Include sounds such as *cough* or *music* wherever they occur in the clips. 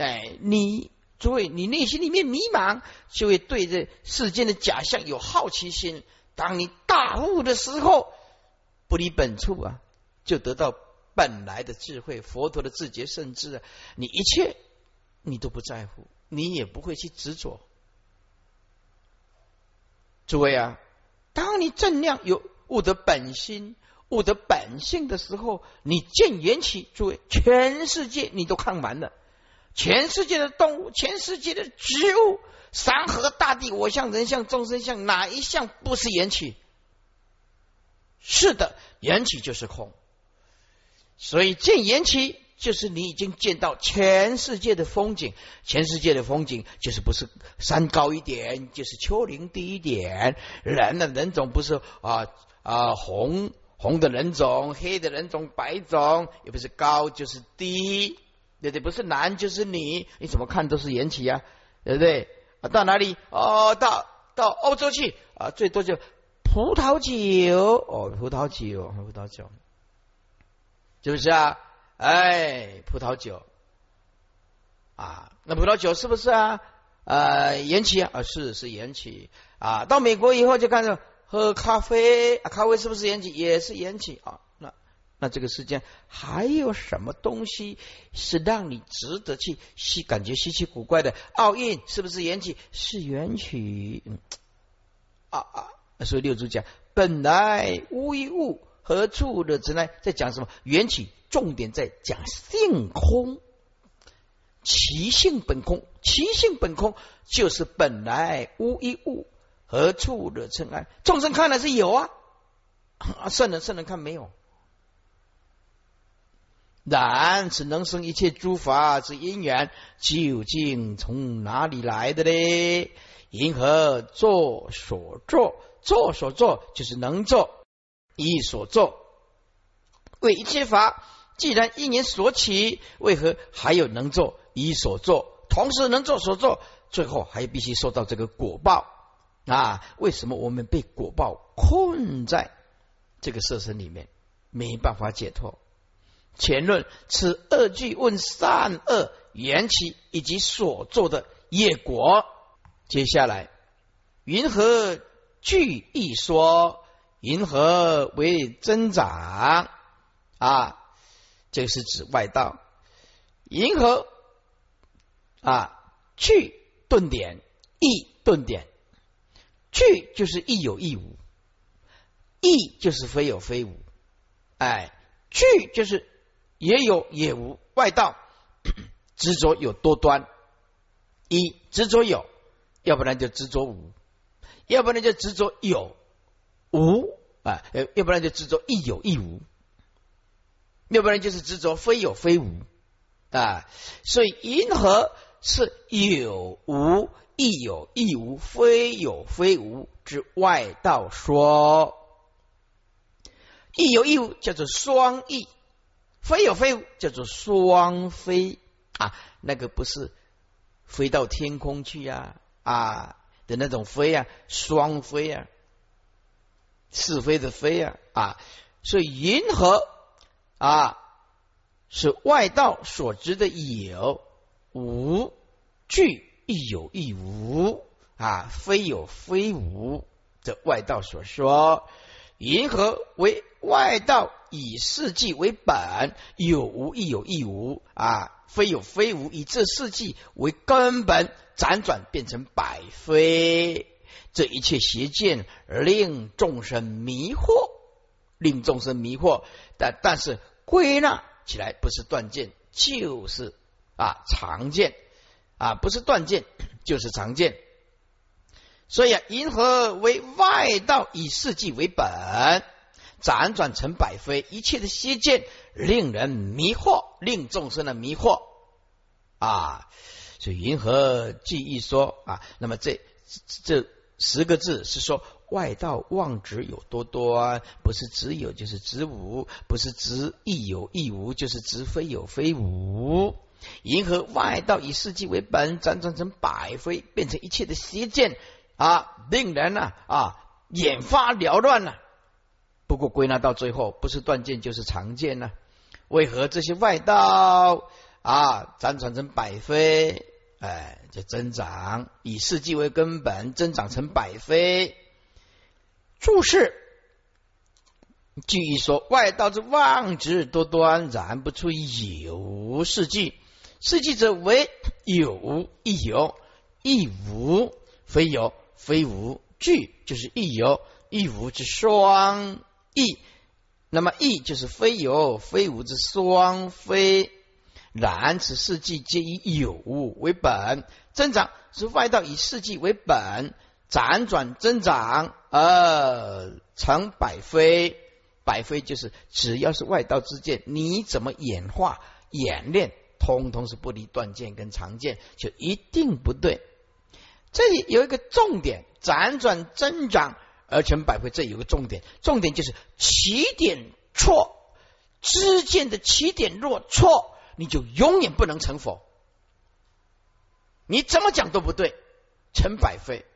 哎，你诸位，你内心里面迷茫，就会对这世间的假象有好奇心。当你大悟的时候，不离本处啊，就得到本来的智慧，佛陀的自觉甚至啊，你一切你都不在乎，你也不会去执着。诸位啊，当你正量有悟得本心。悟得本性的时候，你见缘起，诸位，全世界你都看完了，全世界的动物，全世界的植物，山河大地，我相、人相、众生相，哪一项不是缘起？是的，缘起就是空，所以见缘起，就是你已经见到全世界的风景，全世界的风景就是不是山高一点，就是丘陵低一点，人的人种不是啊啊红。红的人种，黑的人种，白种，也不是高就是低，对不对？不是男就是女，你怎么看都是缘起啊，对不对？啊，到哪里？哦，到到欧洲去啊，最多就葡萄酒哦，葡萄酒，葡萄酒，是不是啊？哎，葡萄酒啊，那葡萄酒是不是啊？呃，缘起啊，是是缘起啊。到美国以后就看到。喝咖啡啊，咖啡是不是缘起？也是缘起啊。那这个世间还有什么东西是让你值得去稀感觉稀奇古怪的？奥运是不是缘起？是缘起。啊啊！所以六祖讲：本来无一物，何处的尘埃？在讲什么？缘起，重点在讲性空，其性本空，其性本空就是本来无一物。何处惹尘埃？众生看来是有啊，*coughs* 圣人圣人看没有。然此能生一切诸法之因缘，究竟从哪里来的呢？因何作所作？作所作就是能作，一所作为一切法。既然因缘所起，为何还有能作一所作？同时能作所作，最后还必须受到这个果报。啊，为什么我们被果报困在这个色身里面，没办法解脱？前论此二句问善恶缘起以及所做的业果。接下来，云何具一说？云何为增长？啊，这个是指外道。银河啊，具顿点，一顿点。具就是亦有亦无，亦就是非有非无，哎，具就是也有也无。外道 *clears throat* 执着有多端，一执着有，要不然就执着无，要不然就执着有无啊，要不然就执着亦有亦无，要不然就是执着非有非无啊。所以银河是有无。亦有亦无，非有非无之外道说；亦有亦无叫做双翼，非有非无叫做双飞啊。那个不是飞到天空去呀啊的那种飞啊，双飞啊，是非的非啊啊。所以银河啊是外道所知的有无具。亦有亦无啊，非有非无。的外道所说，银河为外道以世纪为本，有无亦有亦无啊，非有非无，以这世纪为根本，辗转变成百非。这一切邪见令众生迷惑，令众生迷惑。但但是归纳起来，不是断见，就是啊常见。啊，不是断见，就是常见。所以啊，银河为外道，以世纪为本，辗转成百非，一切的邪见令人迷惑，令众生的迷惑啊。所以银河记忆说啊，那么这这十个字是说外道妄执有多端，不是只有就是只无，不是只亦有亦无，就是只非有非无。银河外道以世纪为本，辗转成百非，变成一切的邪见啊，令人呢啊眼花缭乱了。不过归纳到最后，不是断见就是常见呢。为何这些外道啊，辗转成百非，哎，就增长，以世纪为根本，增长成百非。注释，据说外道之妄执多端，然不出有世纪。世纪者为有亦有，亦无，非有非无。具就是亦有亦无之双异。那么异就是非有非无之双非。然此世纪皆以有为本，增长是外道以世纪为本，辗转增长而成百非。百非就是只要是外道之见，你怎么演化演练，通通是不离断见跟常见，就一定不对。这里有一个重点，辗转增长而成百非，这有个重点，重点就是起点错，知见的起点若错。你就永远不能成佛，你怎么讲都不对，成百非。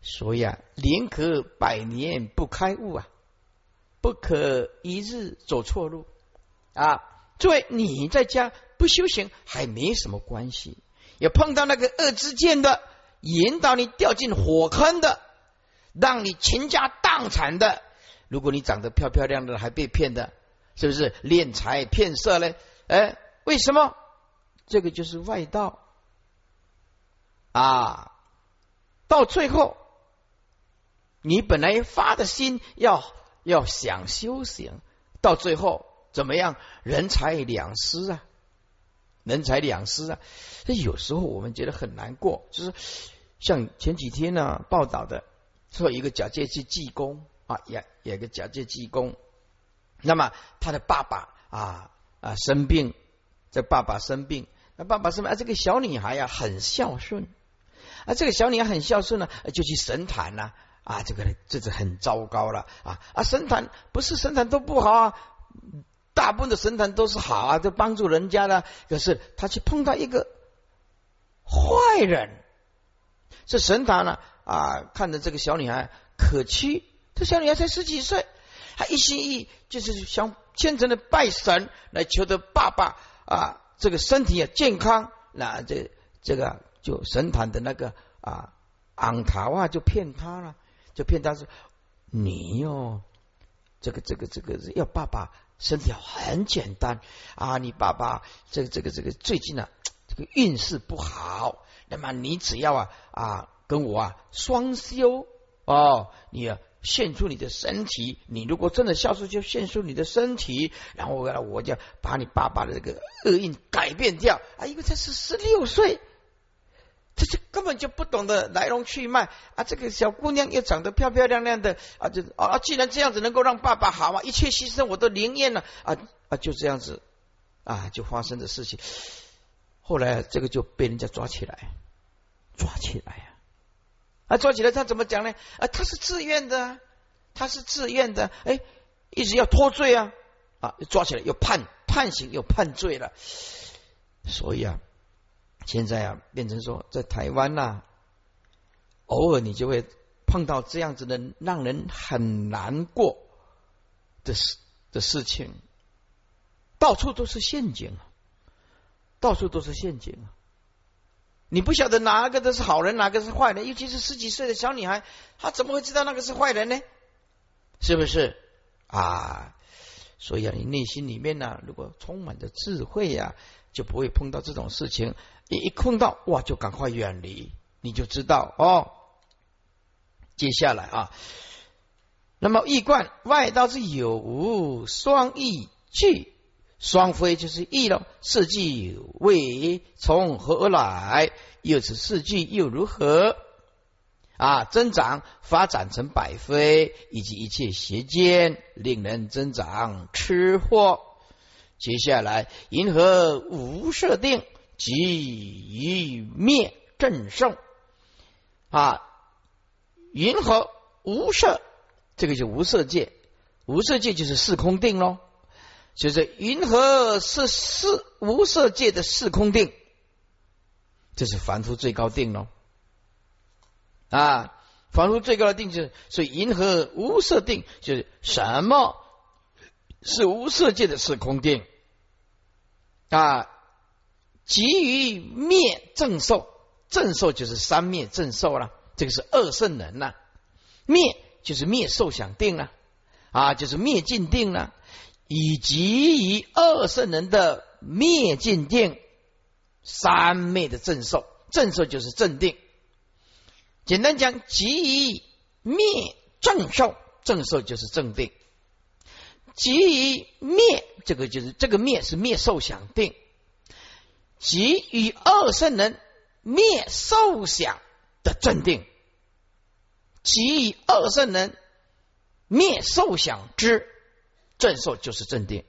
所以啊，宁可百年不开悟啊，不可一日走错路啊。作为，你在家不修行还没什么关系，要碰到那个恶之见的，引导你掉进火坑的，让你倾家荡产的。如果你长得漂漂亮亮的，还被骗的，是不是敛财骗色呢？哎。为什么？这个就是外道啊！到最后，你本来发的心要要想修行，到最后怎么样？人财两失啊！人财两失啊！这有时候我们觉得很难过，就是像前几天呢报道的，做一个假借去济公啊，也也个假借济公，那么他的爸爸啊啊生病。这爸爸生病，那爸爸生病啊，这个小女孩呀很孝顺，啊，这个小女孩很孝顺呢，就去神坛呐，啊，这个这是很糟糕了啊啊，神坛不是神坛都不好啊，大部分的神坛都是好啊，都帮助人家的，可是他去碰到一个坏人，这神坛呢，啊看着这个小女孩可屈，这小女孩才十几岁，她一心一意就是想虔诚的拜神来求得爸爸。啊，这个身体也健康，那这这个就神坛的那个啊，昂塔哇就骗他了，就骗他说你哟，这个这个这个要爸爸身体很简单啊，你爸爸这个这个这个最近啊，这个运势不好，那么你只要啊啊跟我啊双修哦，你。献出你的身体，你如果真的孝顺，就献出你的身体，然后我我就把你爸爸的这个厄运改变掉啊！因为他是十六岁，这这根本就不懂得来龙去脉啊！这个小姑娘又长得漂漂亮亮的啊，就啊，既然这样子能够让爸爸好啊，一切牺牲我都灵验了啊啊，就这样子啊，就发生的事情。后来这个就被人家抓起来，抓起来！啊，啊抓起来他怎么讲呢？啊，他是自愿的，他是自愿的，哎，一直要脱罪啊，啊，抓起来又判判刑又判罪了，所以啊，现在啊，变成说在台湾呐，偶尔你就会碰到这样子的让人很难过的事的事情，到处都是陷阱啊，到处都是陷阱啊。你不晓得哪个都是好人，哪个是坏人，尤其是十几岁的小女孩，她怎么会知道那个是坏人呢？是不是啊？所以啊，你内心里面呢，如果充满着智慧呀，就不会碰到这种事情。一一碰到哇，就赶快远离，你就知道哦。接下来啊，那么易观外道是有无双义具。双飞就是异了，四季为从何而来？又此四季又如何？啊，增长发展成百飞，以及一切邪见，令人增长吃货。接下来，银河无设定，即于灭正胜。啊，银河无色，这个就无色界，无色界就是四空定喽。就是云何是四无色界的四空定？这是凡夫最高定喽。啊，凡夫最高的定就是，所以银河无色定就是什么是无色界的四空定？啊，急于灭正受，正受就是三灭正受了，这个是二圣人呐。灭就是灭受想定了，啊，就是灭尽定了，以及以二圣人的灭尽定，三灭的正受，正受就是正定。简单讲，即以灭正受，正受就是正定。即以灭，这个就是这个灭是灭受想定。即以二圣人灭受想的正定，即以二圣人灭受想之正受，就是正定。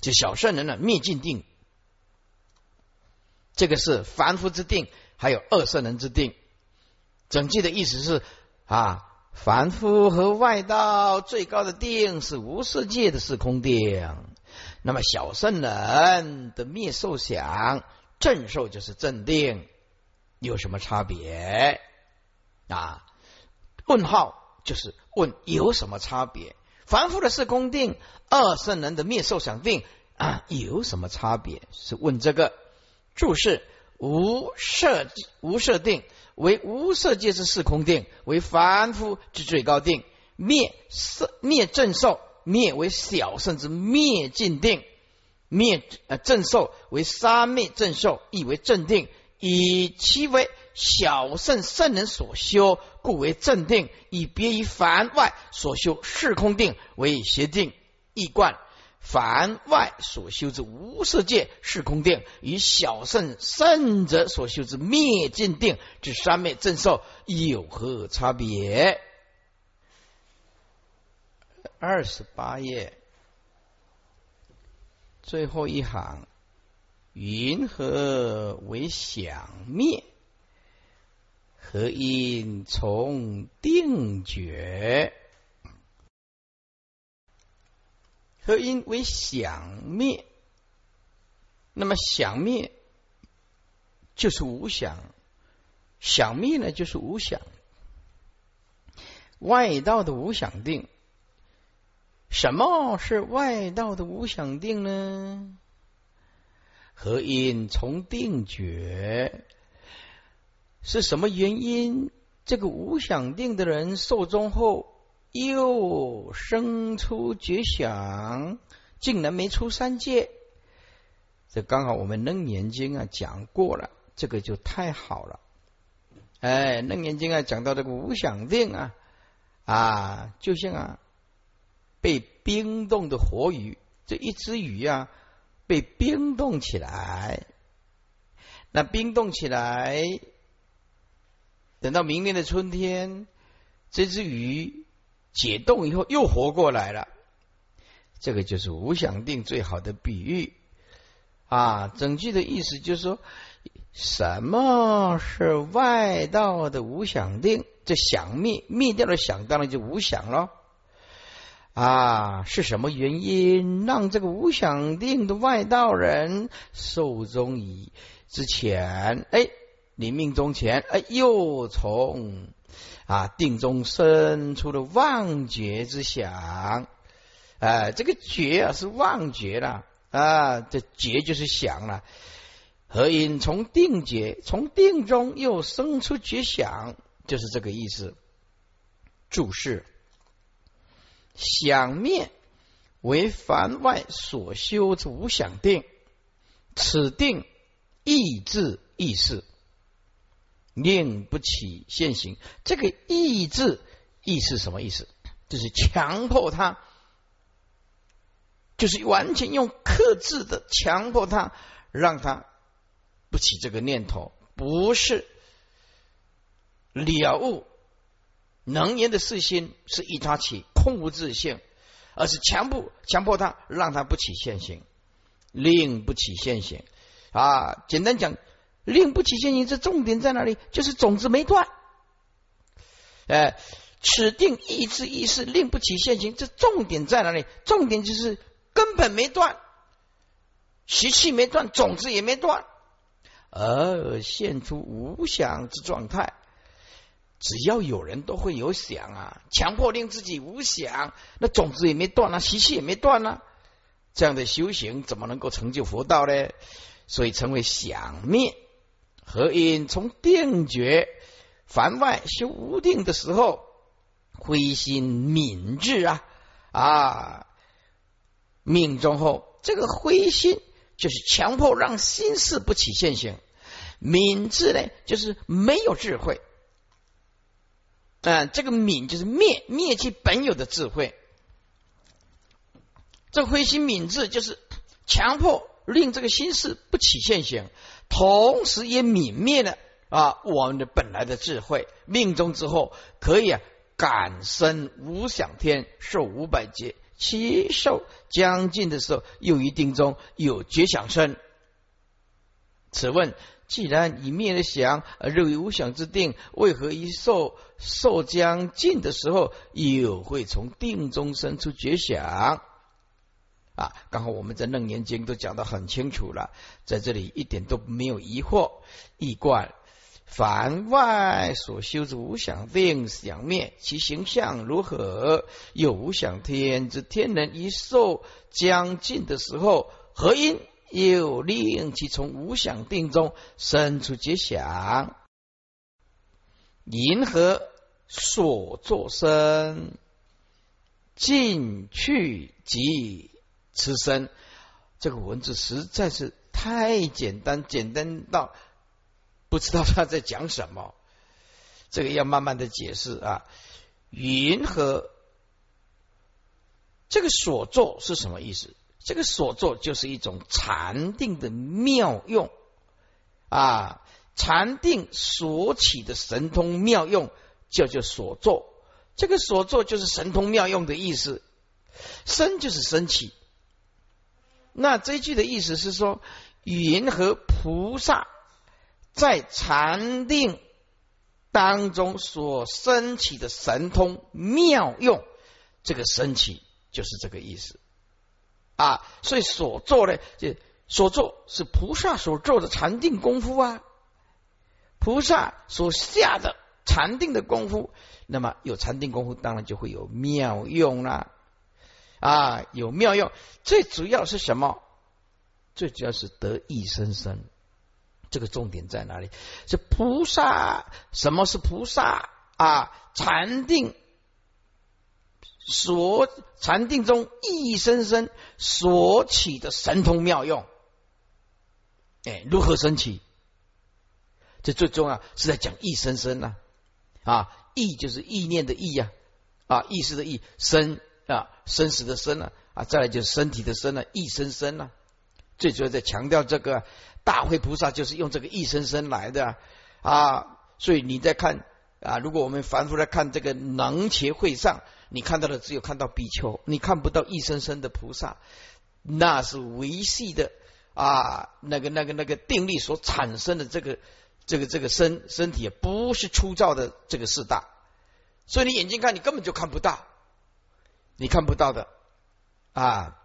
就小圣人的灭尽定，这个是凡夫之定，还有二圣人之定。整句的意思是啊，凡夫和外道最高的定是无世界的是空定。那么小圣人的灭受想正受就是正定，有什么差别啊？问号就是问有什么差别？凡夫的是空定，二圣人的灭受想定啊，有什么差别？是问这个注释无设无设定为无色界之四空定，为凡夫之最高定，灭色灭正受。灭为小圣之灭尽定，灭呃正受为三灭正受，亦为正定，以其为小圣圣人所修，故为正定；以别于凡外所修是空定为邪定。易贯凡外所修之无色界是空定，与小圣圣者所修之灭尽定之三昧正受有何差别？二十八页最后一行，云何为想灭？何因从定觉？何因为想灭？那么想灭就是无想，想灭呢就是无想，外道的无想定。什么是外道的无想定呢？何因从定觉？是什么原因？这个无想定的人寿终后又生出觉想，竟然没出三界？这刚好我们楞严经啊讲过了，这个就太好了。哎，楞严经啊讲到这个无想定啊啊，就像啊。被冰冻的活鱼，这一只鱼啊，被冰冻起来。那冰冻起来，等到明年的春天，这只鱼解冻以后又活过来了。这个就是无想定最好的比喻啊！整句的意思就是说，什么是外道的无想定？这想灭灭掉了想，当然就无想了。啊，是什么原因让这个无想定的外道人寿终于之前？哎，你命中前，哎，又从啊定中生出了妄觉之想。啊，这个觉啊是妄觉了啊，这觉就是想了。何因从定觉，从定中又生出觉想，就是这个意思。注释。想灭为凡外所修之无想定，此定意志意识，令不起现行。这个意志意是什么意思？就是强迫他，就是完全用克制的强迫他，让他不起这个念头，不是了悟。能言的四心是一他起空无自性，而是强迫强迫他，让他不起现行，令不起现行啊！简单讲，令不起现行，这重点在哪里？就是种子没断。哎，此定意志意识令不起现行，这重点在哪里？重点就是根本没断，习气没断，种子也没断，而现出无想之状态。只要有人都会有想啊，强迫令自己无想，那种子也没断啊，习气也没断啊，这样的修行怎么能够成就佛道呢？所以称为想灭。何因从定觉凡外修无定的时候，灰心敏智啊啊，命中后这个灰心就是强迫让心事不起现行，敏智呢就是没有智慧。嗯，这个敏就是灭灭其本有的智慧。这灰心敏智就是强迫令这个心事不起现行，同时也泯灭了啊我们的本来的智慧。命中之后可以啊感生无想天，受五百劫，七寿将近的时候又一定中有觉想生。此问。既然已灭了想，而认为无想之定，为何一受受将尽的时候，又会从定中生出觉想？啊，刚好我们在楞严经都讲得很清楚了，在这里一点都没有疑惑。易观凡外所修之无想定想灭，其形象如何？有无想天之天人一受将尽的时候，何因？又令其从无想定中生出结想，银河所作身进去即此身。这个文字实在是太简单，简单到不知道他在讲什么。这个要慢慢的解释啊。云和这个所作是什么意思？这个所作就是一种禅定的妙用啊，禅定所起的神通妙用叫做所作。这个所作就是神通妙用的意思，生就是升起。那这句的意思是说，云和菩萨在禅定当中所升起的神通妙用，这个升起就是这个意思。啊，所以所做呢，就所做是菩萨所做的禅定功夫啊，菩萨所下的禅定的功夫，那么有禅定功夫，当然就会有妙用啦。啊有妙用，最主要是什么？最主要是得意生生。这个重点在哪里？是菩萨，什么是菩萨啊？禅定。所禅定中一生生所起的神通妙用，哎，如何升起？这最重要是在讲一生生呢，啊，意就是意念的意呀，啊，意识的意，生啊，生死的生啊，啊，再来就是身体的身了，一生生啊，最主要在强调这个大慧菩萨就是用这个一生生来的啊，所以你在看啊，如果我们反复来看这个能切会上。你看到的只有看到比丘，你看不到一生生的菩萨，那是维系的啊，那个那个那个定力所产生的这个这个这个身身体，不是粗糙的这个四大，所以你眼睛看你根本就看不到，你看不到的。啊。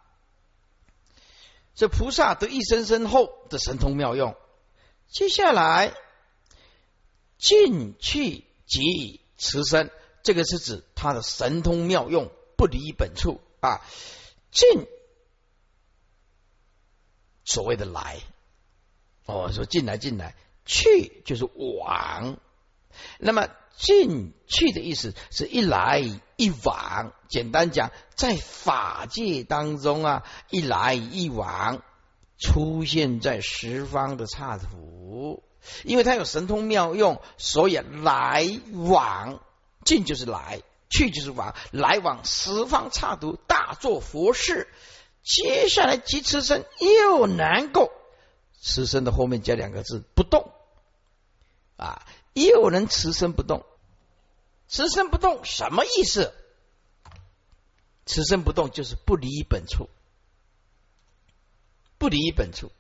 这菩萨得一生生后的神通妙用，接下来进去即持身。这个是指他的神通妙用不离本处。啊，进所谓的来。哦，说进来进来。去就是往，那么进去的意思是一来一往。简单讲，在法界当中啊，一来一往出现在十方的刹土，因为他有神通妙用，所以来往。进就是来，去就是往，来往十方刹土，大做佛事。接下来即持身又能够持身的后面加两个字不动啊，又能持身不动。持身不动什么意思？持身不动就是不离本处，不离本处，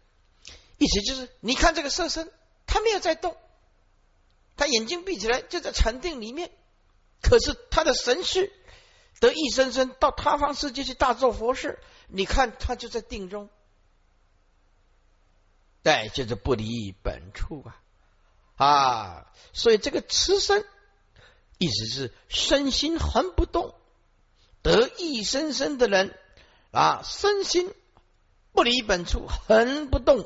意思就是你看这个色身，他没有在动，他眼睛闭起来就在禅定里面。可是他的神识得一生生到他方世界去大做佛事，你看他就在定中，对，就是不离本处啊啊！所以这个持身意思是身心恒不动，得一生生的人啊，身心不离本处，恒不动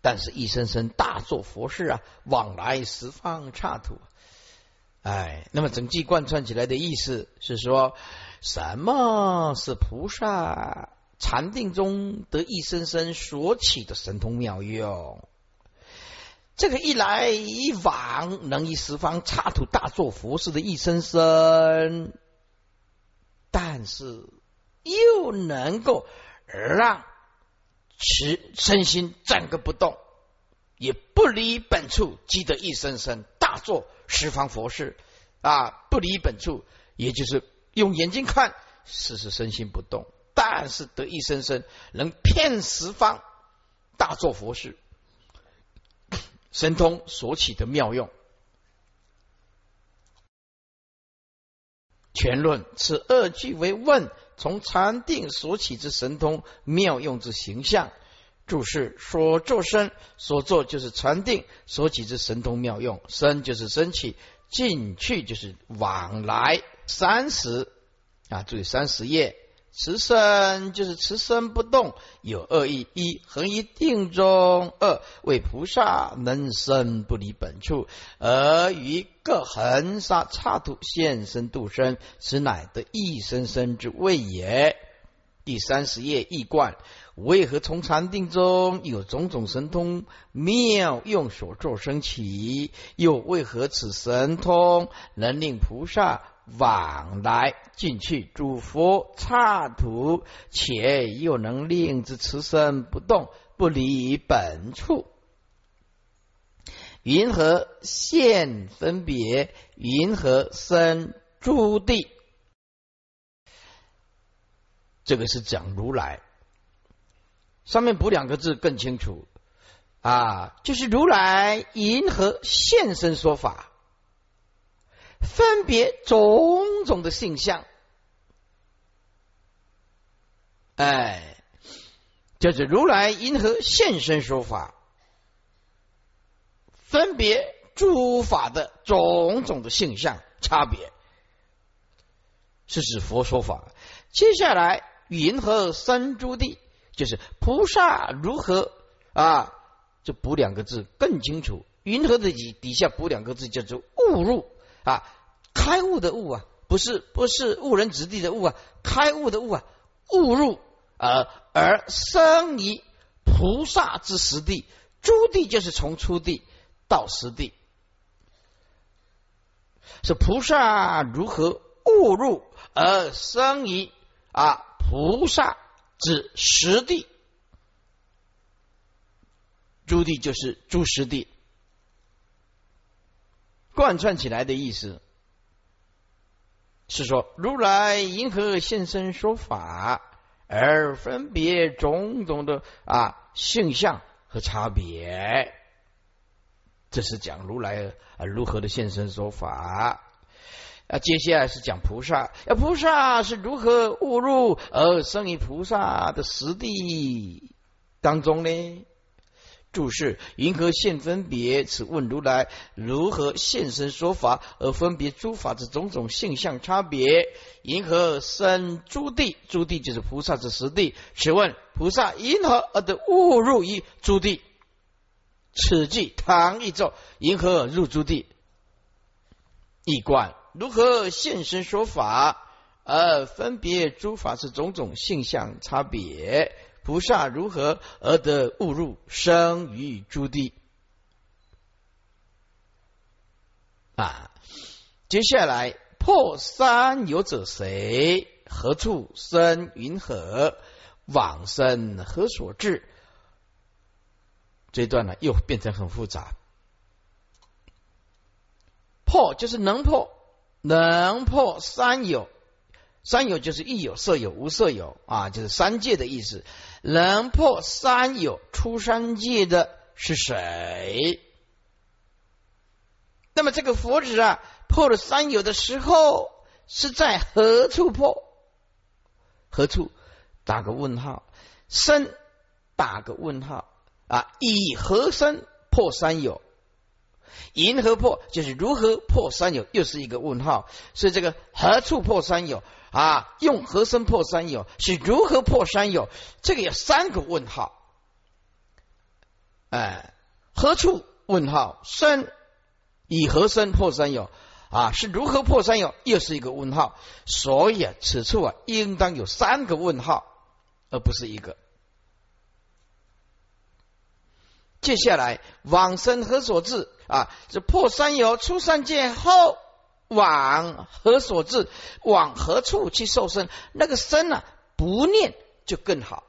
但是一生生大做佛事啊，往来十方刹土。哎，那么整句贯穿起来的意思是说，什么是菩萨禅定中得一生生所起的神通妙用？这个一来一往，能以十方刹土大做佛事的一生生，但是又能够让持身心站个不动，也不离本处，积得一生生大做十方佛事啊！不离本处，也就是用眼睛看，事事身心不动，但是得一生生能骗十方大做佛事。神通所起的妙用，全论此二句为问，从禅定所起之神通妙用之形象。注释：所作身，所作就是禅定所起之神通妙用，身就是升起，进去就是往来。三十啊，注意三十页。持身就是持身不动，有二义：一恒一定中；二为菩萨能生不离本处，而于各恒沙刹土现身度生，此乃得一生生之谓也。第三十页一观：为何从禅定中有种种神通妙用所作生起？又为何此神通能令菩萨？往来进去，诸佛刹土，且又能令之持身不动，不离本处。云何现分别？云何生诸地？这个是讲如来。上面补两个字更清楚啊，就是如来银河现身说法。分别种种的性相，哎，就是如来因何现身说法，分别诸法的种种的性相差别，是指佛说法。接下来云何三诸地，就是菩萨如何啊？就补两个字更清楚。云何的底底下补两个字，叫做误入。啊，开悟的悟啊，不是不是误人子弟的悟啊，开悟的悟啊，悟入而而生于菩萨之实地，诸地就是从初地到实地，是菩萨如何悟入而生于啊菩萨之实地，诸地就是诸实地。贯穿起来的意思是说，如来因何现身说法，而分别种种的啊性相和差别？这是讲如来如何的现身说法啊。接下来是讲菩萨，啊菩萨是如何误入而生于菩萨的实地当中呢？注释：云何现分别？此问如来如何现身说法而分别诸法之种种性相差别？云何生诸地？诸地就是菩萨之实地。请问菩萨因何而得误入于诸地？此即唐一咒，因何入诸地？一观如何现身说法而分别诸法之种种性相差别？菩萨如何而得误入生于诸地？啊，接下来破三有者谁？何处生？云何往生？何所至？这段呢，又变成很复杂。破就是能破，能破三有。三有就是亦有、色有、无色有啊，就是三界的意思。能破三有出三界的是谁？那么这个佛子啊，破了三有的时候是在何处破？何处？打个问号。身打个问号啊？以何身破三有？银河破就是如何破三有？又是一个问号。所以这个何处破三有？啊，用和身破三有是如何破三有？这个有三个问号哎，何处？问号身以何身破三有啊？是如何破三有？又是一个问号。所以啊，此处啊，应当有三个问号，而不是一个。接下来往生何所至啊？这破三有出三界后，往何所至？往何处去受身？那个身呢？不念就更好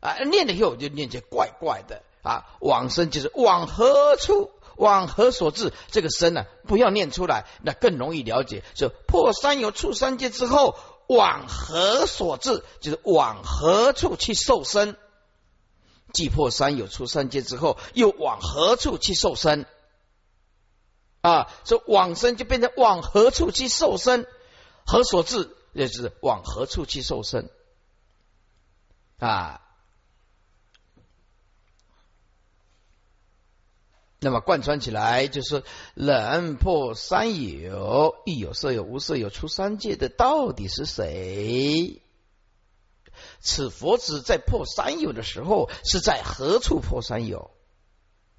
啊！念了以后就念起怪怪的。啊，往生就是往何处，往何所至？这个身呢，不要念出来，那更容易了解。就破三有出三界之后，往何所至？就是往何处去受身？既破三有出三界之后，又往何处去受身？啊，说往生就变成往何处去受生？何所至？也就是往何处去受生？啊。那么贯穿起来就是：人破三有，亦有色有无色有出三界的，到底是谁？此佛子在破三有的时候，是在何处破三有？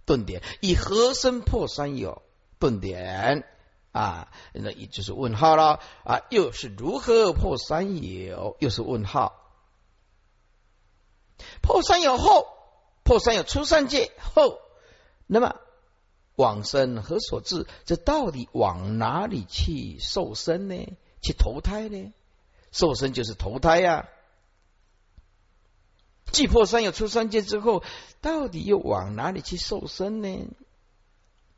顿点，以何身破三有？顿点啊，那也就是问号了啊！又是如何破三有？又是问号。破三有后，破三有出三界后，那么。往生何所至？这到底往哪里去受身呢？去投胎呢？受身就是投胎呀。既破三有出三界之后，到底又往哪里去受身呢？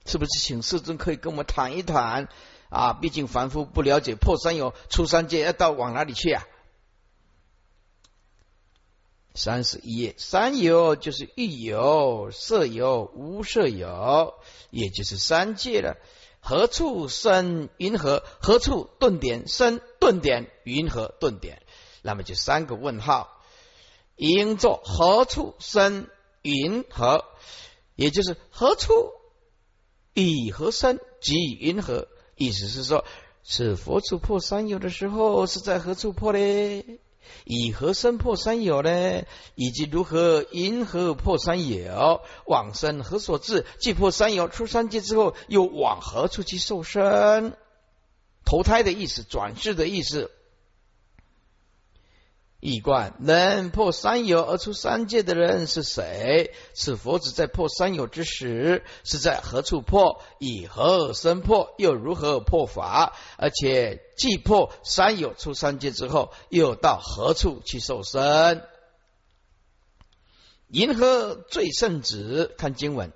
是不是请世尊可以跟我们谈一谈啊？毕竟凡夫不了解破三有出三界要到往哪里去啊？三十一页，三有就是欲有、色有、无色有，也就是三界了。何处生云何？何处顿点生顿点云何顿点？那么就三个问号，应作何处生云何？也就是何处以何生即云何？意思是说，是佛处破三有的时候，是在何处破呢？以何生破三有呢？以及如何因何破三有？往生何所致？既破三有出三界之后，又往何处去受身？投胎的意思，转世的意思。一观能破三有而出三界的人是谁？此佛子在破三有之时，是在何处破？以何生破？又如何破法？而且既破三有出三界之后，又到何处去受身？云何最圣旨？看经文，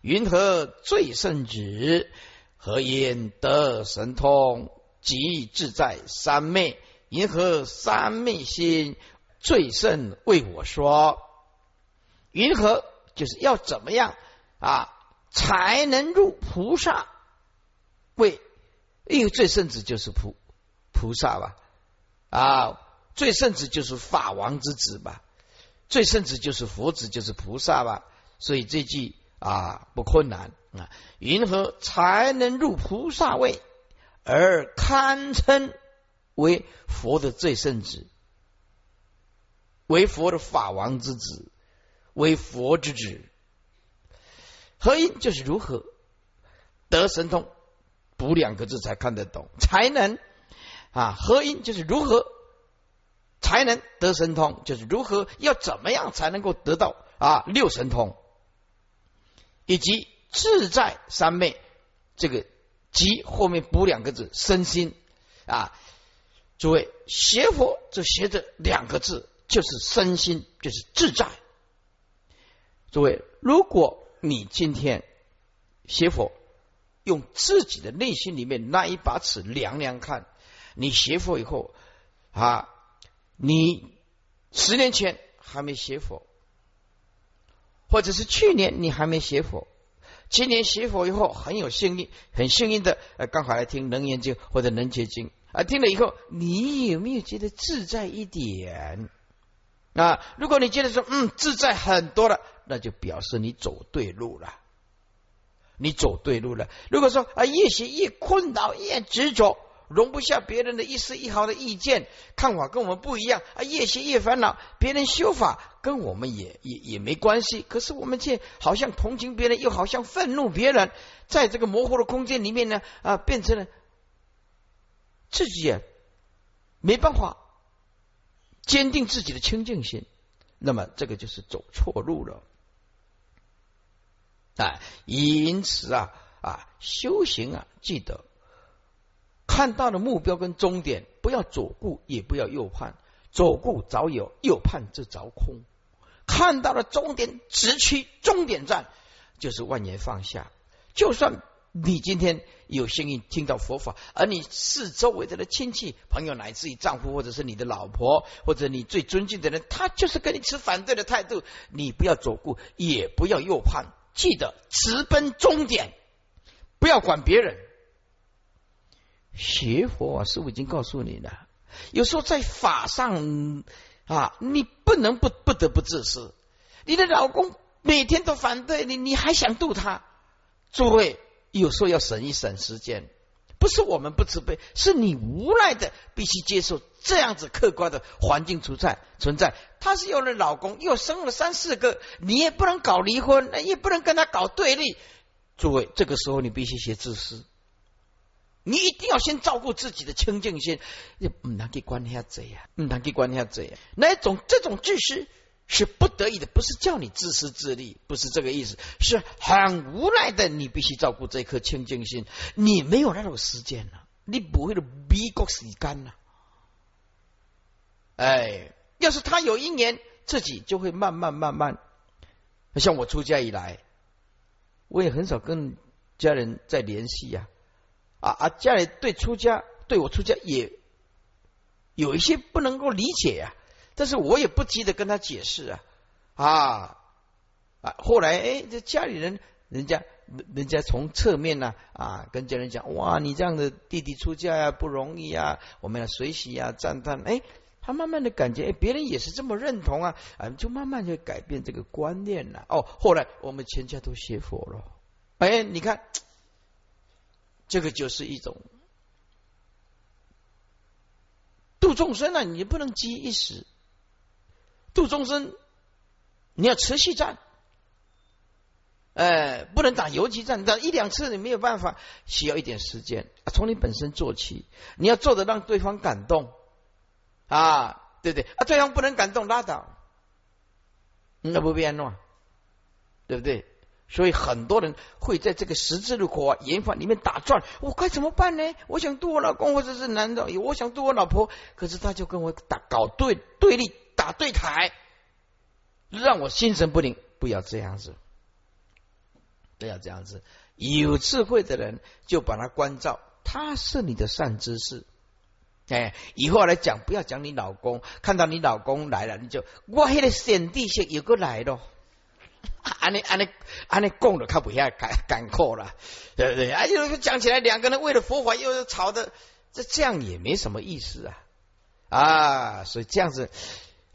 云何最圣旨？何因得神通即自在三昧？银河三昧心最胜为我说，云何就是要怎么样啊才能入菩萨位？因为最圣子就是菩菩萨吧啊，最圣子就是法王之子吧，最圣子就是佛子就是菩萨吧，所以这句啊不困难啊。云何才能入菩萨位而堪称？为佛的最圣子，为佛的法王之子，为佛之子。何因就是如何得神通？补两个字才看得懂。才能啊，何因就是如何才能得神通？就是如何要怎么样才能够得到啊六神通？以及自在三昧，这个即后面补两个字，身心啊。诸位，学佛就学的两个字，就是身心，就是自在。诸位，如果你今天学佛，用自己的内心里面那一把尺量量看，你学佛以后啊，你十年前还没学佛，或者是去年你还没学佛，今年学佛以后很有幸运，很幸运的，呃，刚好来听《楞严经》或者《楞严经》。啊，听了以后，你有没有觉得自在一点？啊，如果你觉得说，嗯，自在很多了，那就表示你走对路了，你走对路了。如果说啊，越学越困扰，越执着，容不下别人的一丝一毫的意见看法跟我们不一样啊，越学越烦恼。别人修法跟我们也也也没关系，可是我们却好像同情别人，又好像愤怒别人，在这个模糊的空间里面呢啊，变成了自己也没办法坚定自己的清净心，那么这个就是走错路了啊！因此啊啊，修行啊，记得。看到的目标跟终点，不要左顾，也不要右盼。左顾早有，右盼则早空。看到了终点，直趋终点站，就是万年放下。就算你今天有幸运听到佛法，而你是周围的亲戚、朋友，乃至于丈夫，或者是你的老婆，或者你最尊敬的人，他就是跟你持反对的态度，你不要左顾，也不要右盼，记得直奔终点，不要管别人。学佛啊，师傅已经告诉你了。有时候在法上啊，你不能不不得不自私。你的老公每天都反对你，你还想度他？诸位，有时候要省一省时间。不是我们不慈悲，是你无奈的必须接受这样子客观的环境存在存在。他是有了老公，又生了三四个，你也不能搞离婚，那也不能跟他搞对立。诸位，这个时候你必须学自私。你一定要先照顾自己的清净心，你不能给关下嘴呀，不能给关下嘴。那一种这种自私是不得已的，不是叫你自私自利，不是这个意思，是很无奈的。你必须照顾这颗清净心，你没有那种时间了，你不会的逼国时间了。哎，要是他有一年，自己就会慢慢慢慢。像我出家以来，我也很少跟家人在联系呀。啊啊！家里对出家，对我出家也有一些不能够理解呀。但是我也不急着跟他解释啊啊啊！后来哎，这家里人，人家人家从侧面呢啊，跟家人讲哇，你这样的弟弟出家呀不容易啊，我们要随喜呀赞叹。哎，他慢慢的感觉，哎，别人也是这么认同啊，啊，就慢慢就改变这个观念了。哦，后来我们全家都学佛了。哎，你看。这个就是一种度众生啊！你不能急一时，度众生你要持续战，哎，不能打游击战，打一两次你没有办法，需要一点时间，从你本身做起，你要做的让对方感动啊，对不对？啊，对方不能感动拉倒，那不变乱，对不对？所以很多人会在这个十字路口啊、研发里面打转，我该怎么办呢？我想渡我老公，或者是男的，我想渡我老婆，可是他就跟我打搞对对立，打对台，让我心神不宁。不要这样子，不要这样子。有智慧的人就把他关照，他是你的善知识。哎，以后来讲，不要讲你老公，看到你老公来了，你就我黑的显地线有个来了。*laughs* 安尼安尼安尼讲的，他不要干干阔了，对不对？哎，又讲起来，两个人为了佛法又吵的，这这样也没什么意思啊啊！所以这样子，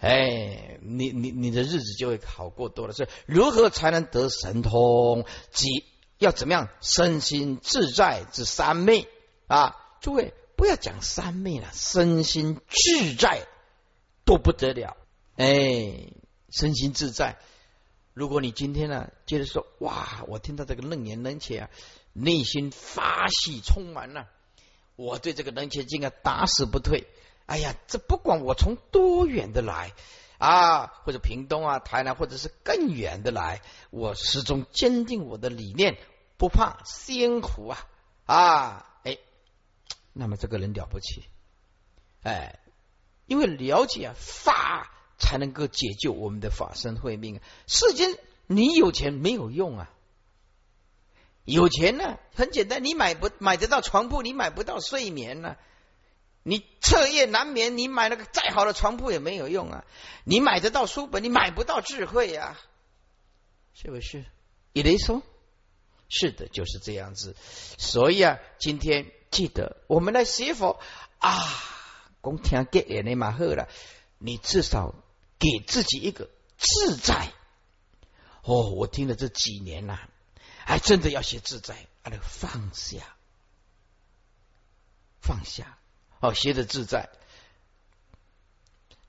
哎，你你你的日子就会好过多了。所以如何才能得神通？即要怎么样身心自在之三昧啊？诸位不要讲三昧了，身心自在都不得了。哎，身心自在。如果你今天呢，接着说哇，我听到这个楞严楞切啊，内心发喜充满了，我对这个楞切经啊打死不退。哎呀，这不管我从多远的来啊，或者屏东啊、台南，或者是更远的来，我始终坚定我的理念，不怕辛苦啊啊！哎，那么这个人了不起，哎，因为了解法。才能够解救我们的法身慧命。世间你有钱没有用啊？有钱呢，很简单，你买不买得到床铺，你买不到睡眠呢。你彻夜难眠，你买那个再好的床铺也没有用啊。你买得到书本，你买不到智慧呀，是不是？你雷说，是的，就是这样子。所以啊，今天记得我们来学佛啊，光听给眼的嘛好了，你至少。给自己一个自在哦！我听了这几年呐，还真的要学自在，把它放下。放下，哦，学的自在。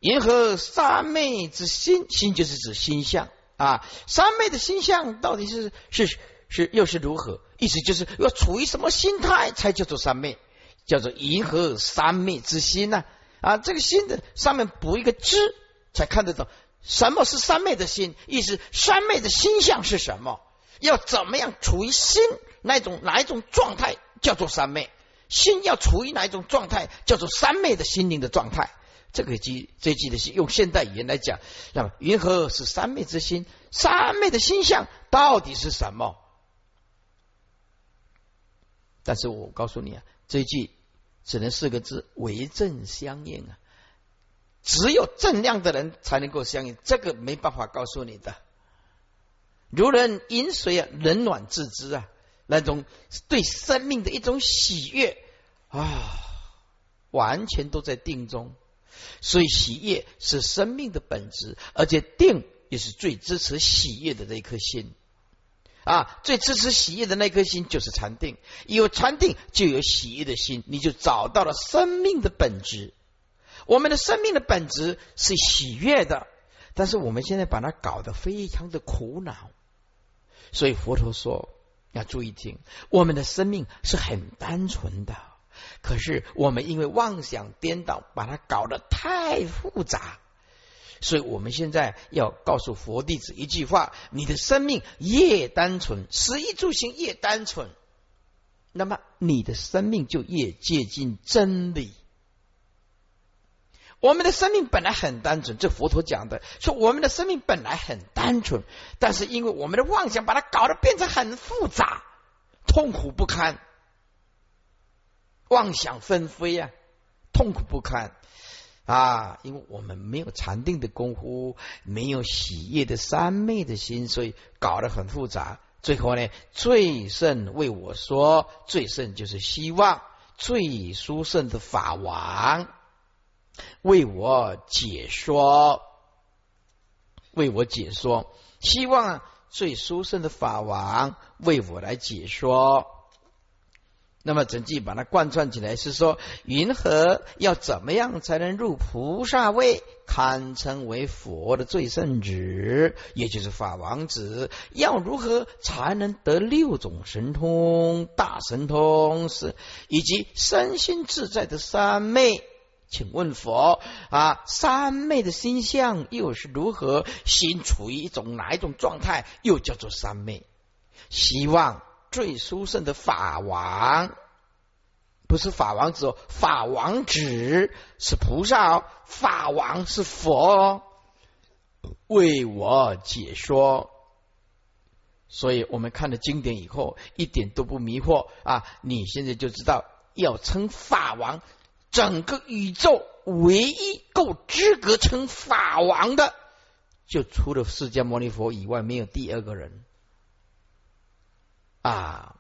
银河三昧之心，心就是指心相啊。三昧的心相到底是是是又是如何？意思就是要处于什么心态才叫做三昧？叫做银河三昧之心呢？啊，这个心的上面补一个知，才看得懂什么是三昧的心。意思三昧的心相是什么？要怎么样处于心那种哪一种状态叫做三昧？心要处于哪一种状态叫做三昧的心灵的状态？这个句这句的是用现代语言来讲，那么云何是三昧之心？三昧的心相到底是什么？但是我告诉你啊，这一句只能四个字：为正相应啊。只有正量的人才能够相应，这个没办法告诉你的。如人饮水啊，冷暖自知啊，那种对生命的一种喜悦啊，完全都在定中。所以喜悦是生命的本质，而且定也是最支持喜悦的那颗心啊！最支持喜悦的那颗心就是禅定，有禅定就有喜悦的心，你就找到了生命的本质。我们的生命的本质是喜悦的，但是我们现在把它搞得非常的苦恼。所以佛陀说要注意听，我们的生命是很单纯的。可是我们因为妄想颠倒，把它搞得太复杂，所以我们现在要告诉佛弟子一句话：你的生命越单纯，十一住行越单纯，那么你的生命就越接近真理。我们的生命本来很单纯，这佛陀讲的，说我们的生命本来很单纯，但是因为我们的妄想把它搞得变成很复杂，痛苦不堪。妄想纷飞啊，痛苦不堪啊！因为我们没有禅定的功夫，没有喜悦的三昧的心，所以搞得很复杂。最后呢，最胜为我说，最胜就是希望最殊胜的法王为我解说，为我解说，希望最殊胜的法王为我来解说。那么整句把它贯穿起来是说，云何要怎么样才能入菩萨位，堪称为佛的最圣旨，也就是法王子？要如何才能得六种神通、大神通是以及身心自在的三昧？请问佛啊，三昧的心相又是如何？心处于一种哪一种状态，又叫做三昧？希望。最殊胜的法王，不是法王子哦，法王子是菩萨哦，法王是佛哦，为我解说。所以我们看了经典以后，一点都不迷惑啊！你现在就知道，要称法王，整个宇宙唯一够资格称法王的，就除了释迦牟尼佛以外，没有第二个人。啊！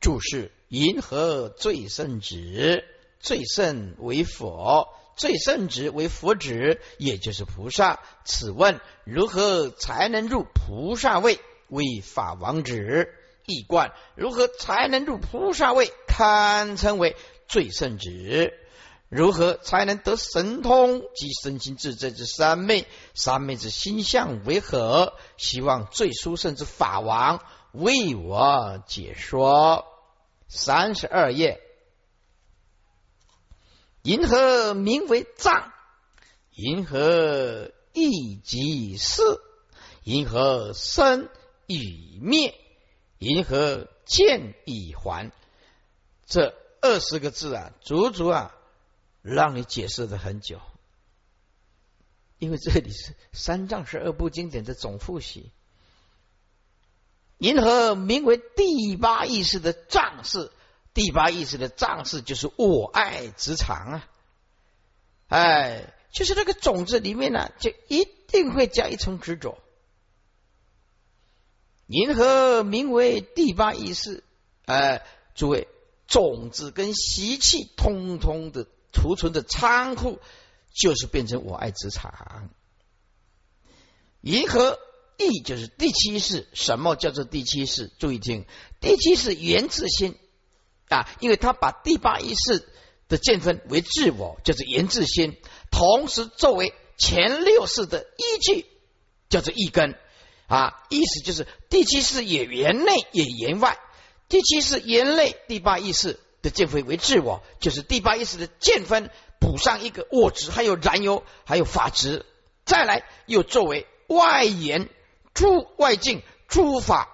注释：银河最圣旨，最圣为佛，最圣旨为佛旨，也就是菩萨。此问如何才能入菩萨位？为法王旨。一贯如何才能入菩萨位？堪称为最圣旨。如何才能得神通及身心自在之三昧？三昧之心相为何？希望最殊胜之法王为我解说。三十二页，银河名为藏，银河一即是，银河生与灭，银河见已还。这二十个字啊，足足啊。让你解释的很久，因为这里是三藏十二部经典的总复习。银河名为第八意识的藏式，第八意识的藏式就是我爱职场啊，哎，就是那个种子里面呢，就一定会加一层执着。银河名为第八意识，哎，诸位，种子跟习气通通的。储存的仓库就是变成我爱职场，银河意就是第七世。什么叫做第七世？注意听，第七世源自心啊，因为他把第八意识的见分为自我，就是源自心，同时作为前六世的依据，叫做一根啊。意思就是第七世也缘内也缘外，第七世缘内第八意识的见分为自我，就是第八意识的见分补上一个我执，还有燃油，还有法执，再来又作为。外延诸外境诸法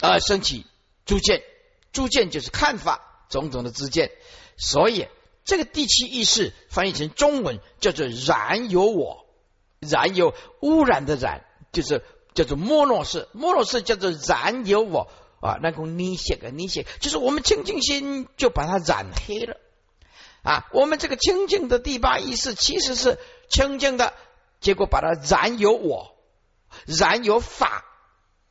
而升起诸见，诸见就是看法，种种的知见。所以这个第七意识翻译成中文叫做染有我，染有污染的染，就是叫做摩诺氏，摩诺式叫做染有我啊。那个你写个你写，就是我们清净心就把它染黑了啊。我们这个清净的第八意识其实是清净的。结果把它染有我，染有法，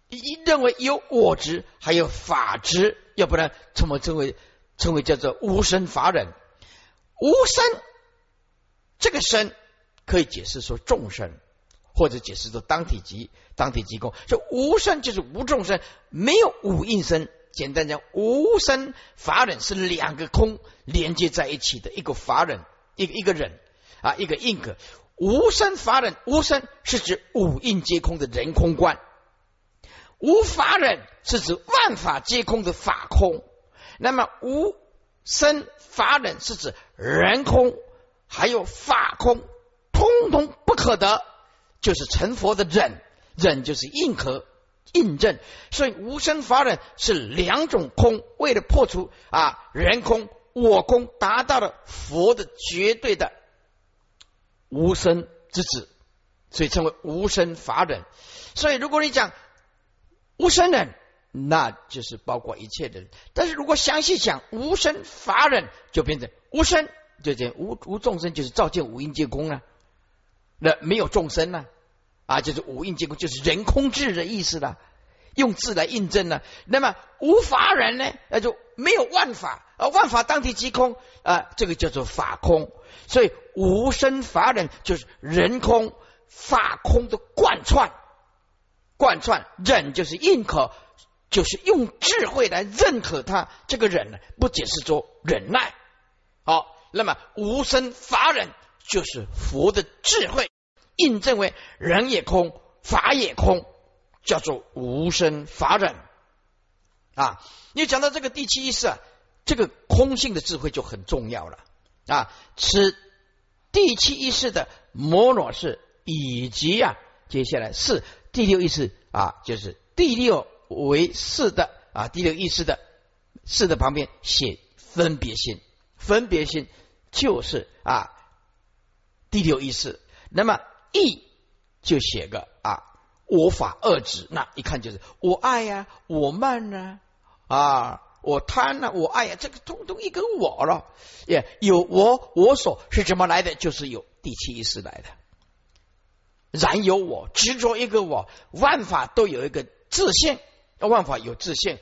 一认为有我执，还有法执，要不然怎么称为称为叫做无生法忍？无生这个生可以解释说众生，或者解释说当体即当体即空。就无生就是无众生，没有五应生。简单讲，无生法忍是两个空连接在一起的一个法忍，一个一个忍啊，一个应可。无生法忍，无生是指五蕴皆空的人空观；无法忍是指万法皆空的法空。那么无生法忍是指人空还有法空，通通不可得，就是成佛的忍。忍就是印可印证，所以无生法忍是两种空，为了破除啊人空我空，达到了佛的绝对的。无生之子，所以称为无生法忍。所以如果你讲无生忍，那就是包括一切的。但是如果详细讲无生法忍，就变成无生，就这无无众生，就是照见五蕴皆空啊。那没有众生呢？啊，就是五蕴皆空，就是人空智的意思了。用字来印证呢？那么无法忍呢？那就没有万法而，万法当地即空啊，这个叫做法空。所以无生法忍就是人空法空的贯穿，贯穿忍就是认可，就是用智慧来认可他。这个忍呢，不解释作忍耐。好，那么无生法忍就是佛的智慧，印证为人也空，法也空。叫做无生法忍啊！你讲到这个第七意识啊，这个空性的智慧就很重要了啊。此第七意识的摩罗是以及啊，接下来是第六意识啊，就是第六为四的啊，第六意识的四的旁边写分别心，分别心就是啊第六意识。那么意就写个啊。我法二执，那一看就是我爱呀，我慢呢，啊，我贪呢，我爱呀，这个通通一个我了。也有我，我所是怎么来的？就是有第七意识来的。然有我执着一个我，万法都有一个自信，万法有自信，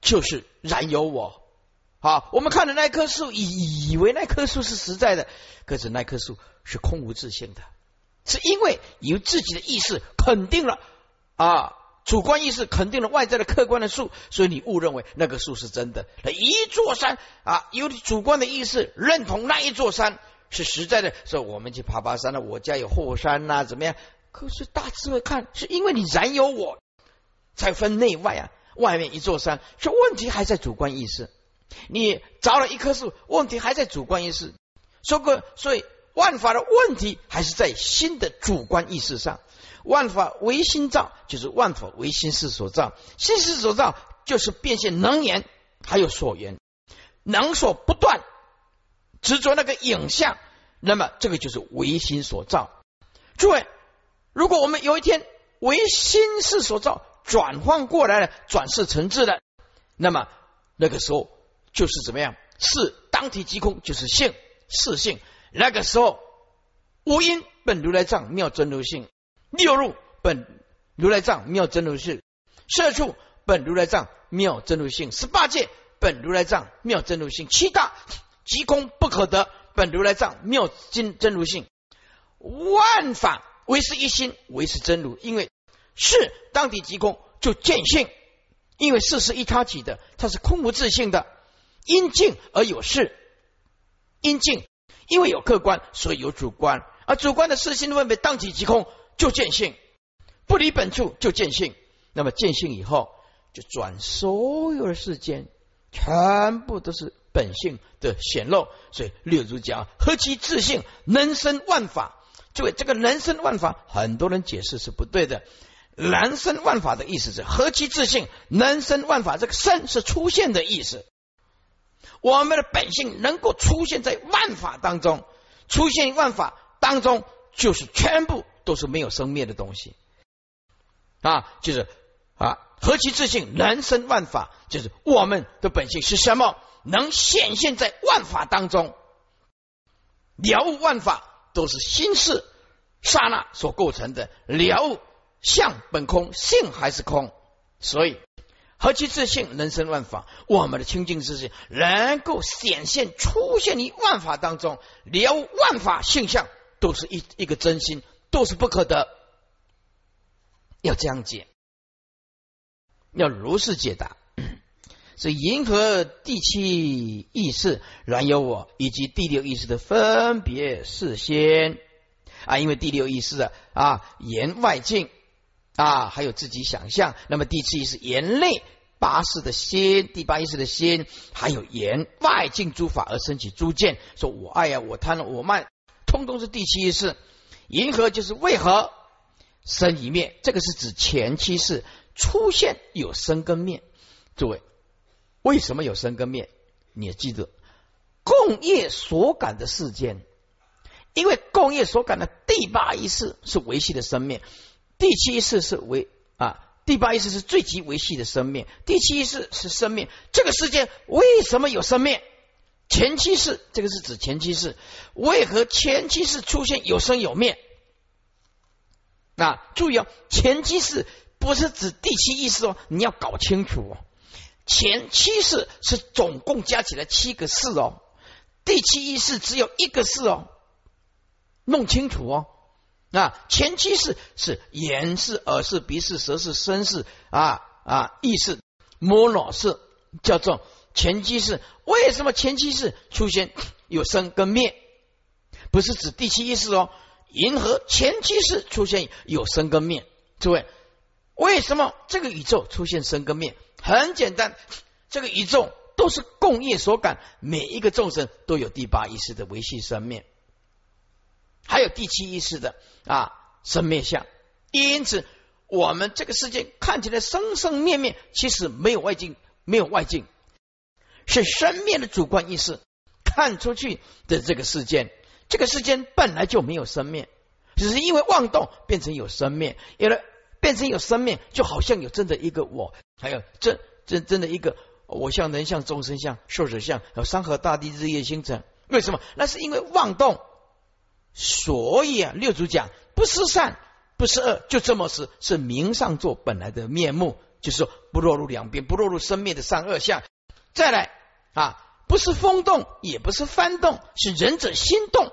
就是然有我。好，我们看的那棵树，以以为那棵树是实在的，可是那棵树是空无自性的。是因为有自己的意识肯定了啊，主观意识肯定了外在的客观的数，所以你误认为那个数是真的。那一座山啊，有主观的意识认同那一座山是实在的，说我们去爬爬山了，我家有后山呐，怎么样？可是大智慧看，是因为你然有我才分内外啊，外面一座山，说问题还在主观意识。你着了一棵树，问题还在主观意识。说过，所以。万法的问题还是在心的主观意识上。万法唯心造，就是万法唯心事所造。心事所造，就是变现能言，还有所言，能所不断，执着那个影像，那么这个就是唯心所造。诸位，如果我们有一天唯心事所造转换过来了，转世成智了，那么那个时候就是怎么样？是当体即空，就是性，是性。那个时候，无因本如来藏妙真如性，六入本如来藏妙真如性，色处本如来藏妙真如性，十八界本如来藏妙真如性，七大即空不可得本如来藏妙真真如性，万法唯是一心，唯是真如。因为是当体即空就见性，因为事是一他起的，它是空无自性的，因静而有事，因静因为有客观，所以有主观，而主观的事性分别当体即空就见性，不离本处就见性，那么见性以后就转所有的世间，全部都是本性的显露，所以六祖讲何其自性能生万法。诸位，这个能生万法，很多人解释是不对的。能生万法的意思是何其自信，能生万法，这个生是出现的意思。我们的本性能够出现在万法当中，出现万法当中，就是全部都是没有生灭的东西啊，就是啊，何其自信，人生万法，就是我们的本性是什么？能显现在万法当中，了悟万法。都是心事刹那所构成的了悟相本空性还是空，所以何其自信人生万法，我们的清净自信能够显现出现于万法当中，了万法性相都是一一个真心，都是不可得。要这样解，要如是解答。所以银河第七意识然有我，以及第六意识的分别事先啊，因为第六意识啊啊言外境啊，还有自己想象。那么第七意识言内八识的心，第八意识的心，还有言外境诸法而升起诸见，说我爱呀，我贪了，我慢，通通是第七意识。银河就是为何生一灭？这个是指前期是出现有生跟灭，诸位。为什么有生跟灭？你也记得共业所感的世间，因为共业所感的第八意识是维系的生命，第七意识是维啊，第八意识是最极维系的生命，第七意识是生命。这个世界为什么有生命？前期世这个是指前期世为何前期世出现有生有灭？那注意哦，前期世不是指第七意识哦？你要搞清楚哦。前七世是总共加起来七个世哦，第七意识只有一个世哦，弄清楚哦。那前七世是眼视、耳视、鼻视、舌视、身视啊啊意识、摸脑视，叫做前七世。为什么前七世出现有生跟灭？不是指第七意识哦，银河前期是出现有生跟灭。诸位，为什么这个宇宙出现生跟灭？很简单，这个宇宙都是共业所感，每一个众生都有第八意识的维系生命，还有第七意识的啊生灭相。因此，我们这个世界看起来生生灭灭，其实没有外境，没有外境，是生灭的主观意识看出去的这个世间。这个世间本来就没有生灭，只是因为妄动变成有生灭，有了。变成有生命，就好像有真的一个我，还有真真真的一个我像人像众生像寿者像，有山河大地日夜星辰。为什么？那是因为妄动，所以啊，六祖讲不是善，不是恶，就这么是是明上座本来的面目，就是说不落入两边，不落入生灭的善恶相。再来啊，不是风动，也不是翻动，是仁者心动。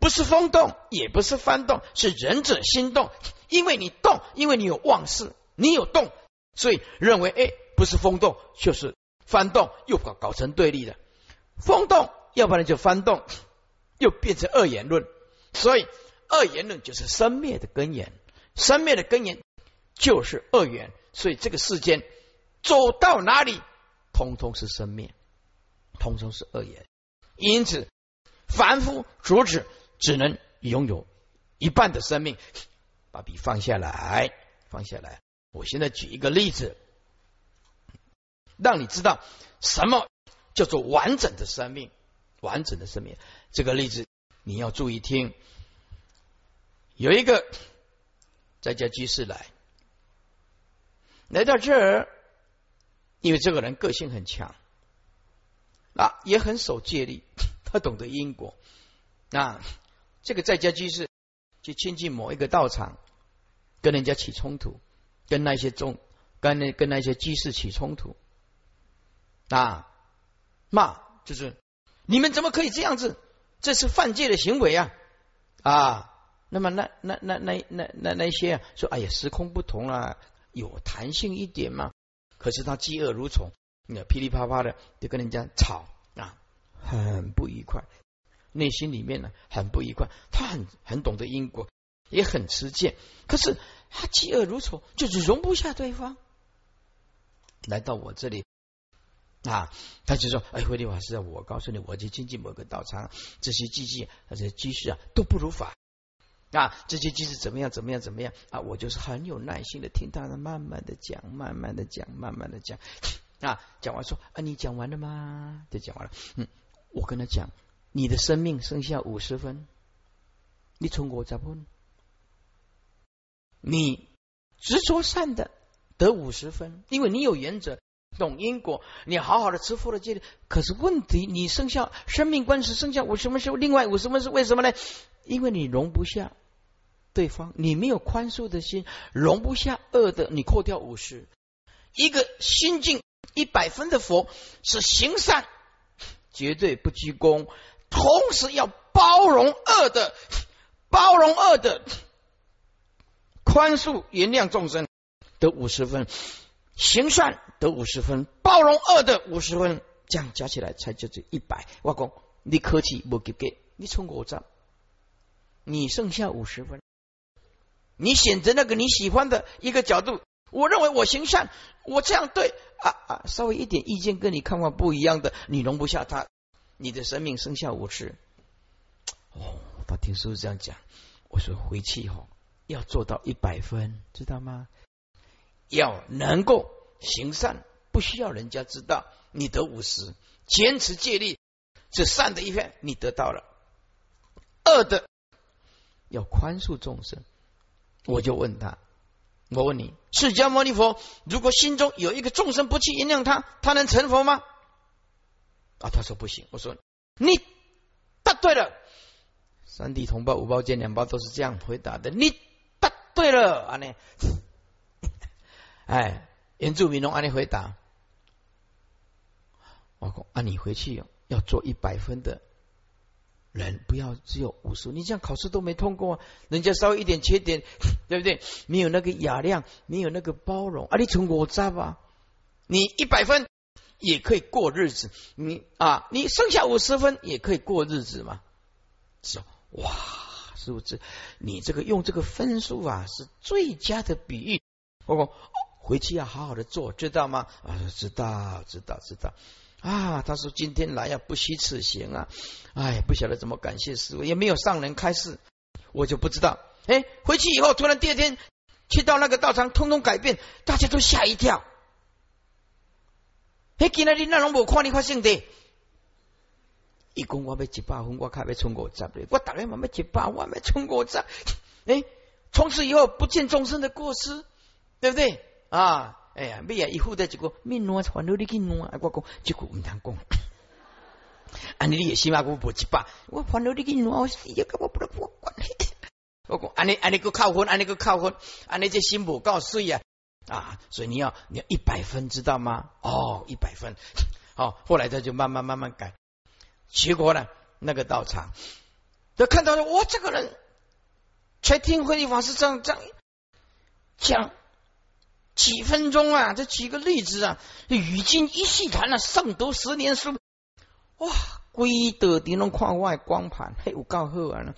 不是风动，也不是翻动，是仁者心动。因为你动，因为你有妄事，你有动，所以认为哎，不是风动就是翻动，又搞搞成对立的。风动，要不然就翻动，又变成二言论。所以二言论就是生灭的根源，生灭的根源就是二元。所以这个世间走到哪里，通通是生灭，通通是二言。因此，凡夫俗子。只能拥有一半的生命，把笔放下来，放下来。我现在举一个例子，让你知道什么叫做完整的生命，完整的生命。这个例子你要注意听。有一个在家居士来，来到这儿，因为这个人个性很强，啊，也很守戒律，*laughs* 他懂得因果，啊。这个在家居士就亲近某一个道场，跟人家起冲突，跟那些众，跟那跟那些居士起冲突，啊，骂就是你们怎么可以这样子？这是犯戒的行为啊！啊，那么那那那那那那那些啊，说哎呀，时空不同啊，有弹性一点嘛。可是他嫉恶如虫，你噼里啪啪的就跟人家吵啊，很不愉快，内心里面呢很不愉快。他很很懂得因果，也很持戒，可是他嫉恶如仇，就是容不下对方。来到我这里啊，他就说：“哎，慧律法师，我告诉你，我就亲近某个道场，这些机器、这些居士啊，都不如法。”啊，这些机制怎么样？怎么样？怎么样？啊，我就是很有耐心的听他的，慢慢的讲，慢慢的讲，慢慢的讲。啊，讲完说啊，你讲完了吗？就讲完了。嗯，我跟他讲，你的生命剩下五十分，你从我咋不？你执着善的得五十分，因为你有原则，懂因果，你好好的吃佛的戒律。可是问题，你剩下生命观是剩下五十分是另外五十分是为什么呢？因为你容不下对方，你没有宽恕的心，容不下恶的，你扣掉五十。一个心境一百分的佛是行善，绝对不居功，同时要包容恶的，包容恶的，宽恕原谅众生得五十分，行善得五十分，包容恶的五十分，这样加起来才叫做一百。我讲你客气不给给，你从我这。你剩下五十分，你选择那个你喜欢的一个角度。我认为我行善，我这样对啊啊，稍微一点意见跟你看法不一样的，你容不下他，你的生命剩下五十。哦，他听师傅这样讲，我说回去以后要做到一百分，知道吗？要能够行善，不需要人家知道，你得五十，坚持戒律，这善的一片你得到了，恶的。要宽恕众生，我就问他：我问你，释迦牟尼佛如果心中有一个众生不去原谅他，他能成佛吗？啊，他说不行。我说你答对了。三弟同胞五包见两包都是这样回答的。你答对了，啊你。哎，原住民农阿内回答：我讲，啊，你回去要做一百分的。人不要只有五十，你这样考试都没通过，人家稍微一点缺点，*laughs* 对不对？没有那个雅量，没有那个包容啊！你从我扎吧，你一百分也可以过日子，你啊，你剩下五十分也可以过日子嘛？是哇，是不是？你这个用这个分数啊，是最佳的比喻。我讲回去要好好的做，知道吗？啊，知道，知道，知道。啊，他说今天来呀，不虚此行啊！哎，不晓得怎么感谢师傅，也没有上人开示，我就不知道。哎，回去以后，突然第二天去到那个道场，通通改变，大家都吓一跳。哎，今天你那拢无看你发生的？一共我要一百分，我开要冲五十的，我大概嘛要一百，我要冲五十。哎，从此以后不见众生的过失，对不对啊？哎呀，咩啊？伊负责一个面暖烦恼你去暖，我讲这个唔通讲。安尼你也起码我无一百，我烦恼你去暖，我死也跟我不得我管。我讲安尼安尼个扣分，安尼个扣分，安尼这心不够碎啊啊！所以你要你要一百分，知道吗？哦，一百分。*coughs* 好，后来他就慢慢慢慢改。结果呢，那个道场，就看到了我这个人，才听慧律法师这样这样讲。几分钟啊！这几个例子啊，语经一细谈啊，胜读十年书，哇！归德顶拢看外光盘，嘿，有够好啊！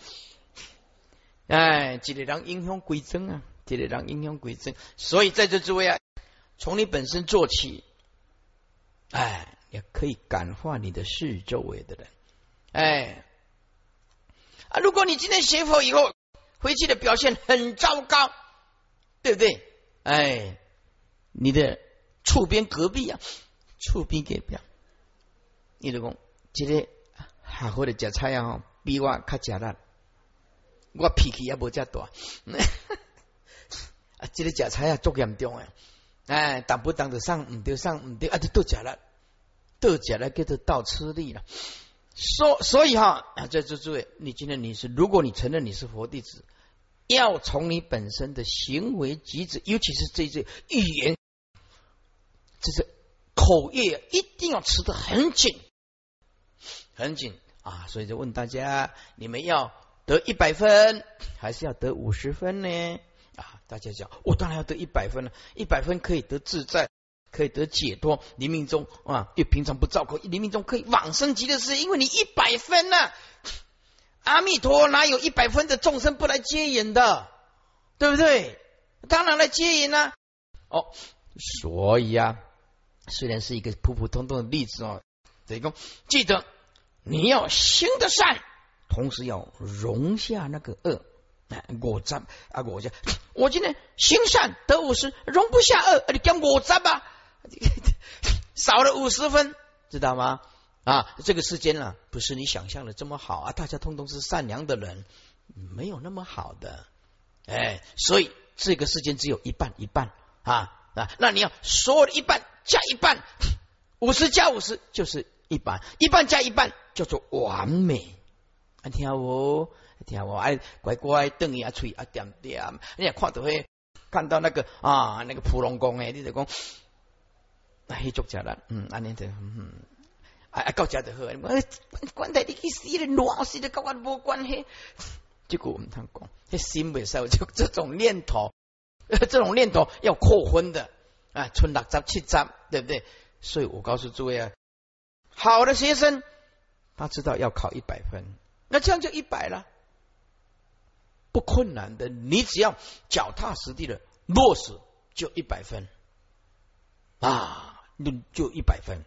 哎，一个人影响归正啊，一个人影响归正，所以在这诸位啊，从你本身做起，哎，也可以感化你的四周围的人，哎，啊，如果你今天学佛以后回去的表现很糟糕，对不对？哎。你的厝边隔壁啊，厝边隔壁啊，你就讲，这个好好的食菜啊，比我较食力，我脾气也无遮大，*laughs* 啊，这个食菜啊，足严重诶，哎，当不当得上，唔得上，唔得啊，就都食了，都食了，叫做倒吃力了。所所以哈，在这诸位，你今天你是，如果你承认你是佛弟子，要从你本身的行为举止，尤其是这些语言。这是口业一定要吃的很紧，很紧啊！所以就问大家：你们要得一百分，还是要得五十分呢？啊，大家讲，我当然要得一百分了，一百分可以得自在，可以得解脱。临命中啊，又平常不照口，临命中可以往生极乐世，因为你一百分呢。阿弥陀哪有一百分的众生不来接引的，对不对？当然来接引啊。哦，所以啊，虽然是一个普普通通的例子哦，这个记得你要行得善，同时要容下那个恶。我占啊，我讲，我今天行善得五十，容不下恶，你跟我占吧，*laughs* 少了五十分，知道吗？啊，这个世间呢，不是你想象的这么好啊！大家通通是善良的人，没有那么好的，哎，所以这个世间只有一半一半啊啊！那你要所有的一半加一半，五十加五十就是一半，一半加一半叫做完美。听我，听我，哎，乖乖瞪牙吹啊，点点，你也看到会看到那个啊，那个普龙宫诶，你就讲，那黑作家了，嗯，安尼的，嗯。啊，到家就好，我关在你去死了，乱死的，跟我无关系。结果我们他讲，这心未受，就这种念头，*laughs* 这种念头要扣分的啊，存六十七十，对不对？所以我告诉诸位啊，好的学生，他知道要考一百分，那这样就一百了，不困难的。你只要脚踏实地的落实，就一百分啊，就就一百分。